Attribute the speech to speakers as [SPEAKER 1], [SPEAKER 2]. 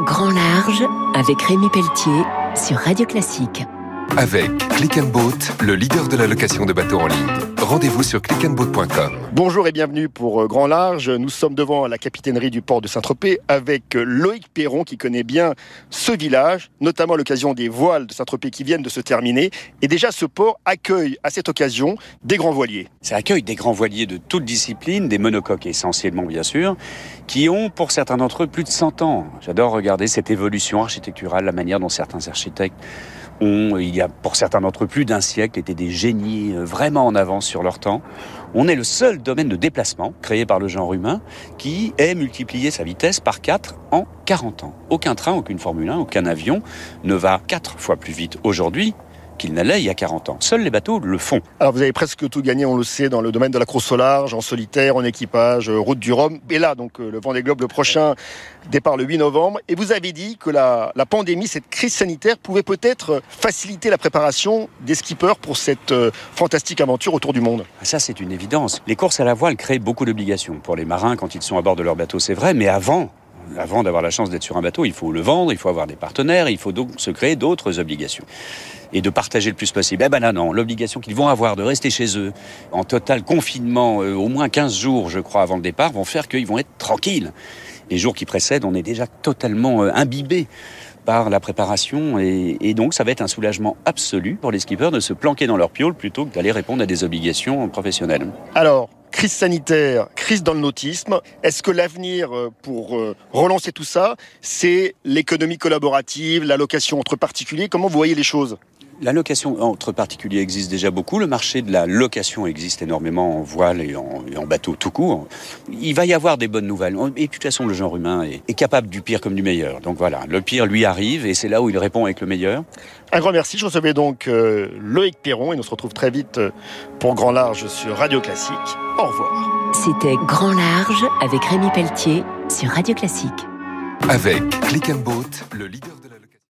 [SPEAKER 1] Grand Large avec Rémi Pelletier sur Radio Classique.
[SPEAKER 2] Avec Click and Boat, le leader de la location de bateaux en ligne. Rendez-vous sur clickandboat.com.
[SPEAKER 3] Bonjour et bienvenue pour euh, Grand Large. Nous sommes devant la capitainerie du port de Saint-Tropez avec euh, Loïc Perron qui connaît bien ce village, notamment à l'occasion des voiles de Saint-Tropez qui viennent de se terminer. Et déjà, ce port accueille à cette occasion des grands voiliers.
[SPEAKER 4] Ça accueille des grands voiliers de toutes disciplines, des monocoques essentiellement bien sûr, qui ont pour certains d'entre eux plus de 100 ans. J'adore regarder cette évolution architecturale, la manière dont certains architectes ont, il y a pour certains d'entre eux plus d'un siècle, été des génies euh, vraiment en avance sur leur temps. On est le seul domaine de déplacement créé par le genre humain qui ait multiplié sa vitesse par 4 en 40 ans. Aucun train, aucune Formule 1, aucun avion ne va 4 fois plus vite aujourd'hui qu'il n'allait il y a 40 ans. Seuls les bateaux le font.
[SPEAKER 3] Alors vous avez presque tout gagné, on le sait, dans le domaine de la course au large, en solitaire, en équipage, euh, route du Rhum. Et là, donc, euh, le Vendée Globe, le prochain départ le 8 novembre. Et vous avez dit que la, la pandémie, cette crise sanitaire, pouvait peut-être faciliter la préparation des skippers pour cette euh, fantastique aventure autour du monde.
[SPEAKER 4] Ça, c'est une évidence. Les courses à la voile créent beaucoup d'obligations pour les marins quand ils sont à bord de leur bateau, c'est vrai, mais avant, avant d'avoir la chance d'être sur un bateau, il faut le vendre, il faut avoir des partenaires, il faut donc se créer d'autres obligations. Et de partager le plus possible. Eh ben là, non, l'obligation qu'ils vont avoir de rester chez eux en total confinement, euh, au moins 15 jours, je crois, avant le départ, vont faire qu'ils vont être tranquilles. Les jours qui précèdent, on est déjà totalement euh, imbibé par la préparation et, et, donc ça va être un soulagement absolu pour les skippers de se planquer dans leur piole plutôt que d'aller répondre à des obligations professionnelles.
[SPEAKER 3] Alors, crise sanitaire, crise dans le nautisme. Est-ce que l'avenir pour relancer tout ça, c'est l'économie collaborative, la location entre particuliers? Comment vous voyez les choses?
[SPEAKER 4] La location entre particuliers existe déjà beaucoup. Le marché de la location existe énormément en voile et en, et en bateau tout court. Il va y avoir des bonnes nouvelles. Et de toute façon, le genre humain est, est, capable du pire comme du meilleur. Donc voilà, le pire lui arrive et c'est là où il répond avec le meilleur.
[SPEAKER 3] Un grand merci. Je recevais donc euh, Loïc Perron et nous se retrouve très vite pour Grand Large sur Radio Classique. Au revoir.
[SPEAKER 1] C'était Grand Large avec Rémi Pelletier sur Radio Classique.
[SPEAKER 2] Avec Click and Boat, le leader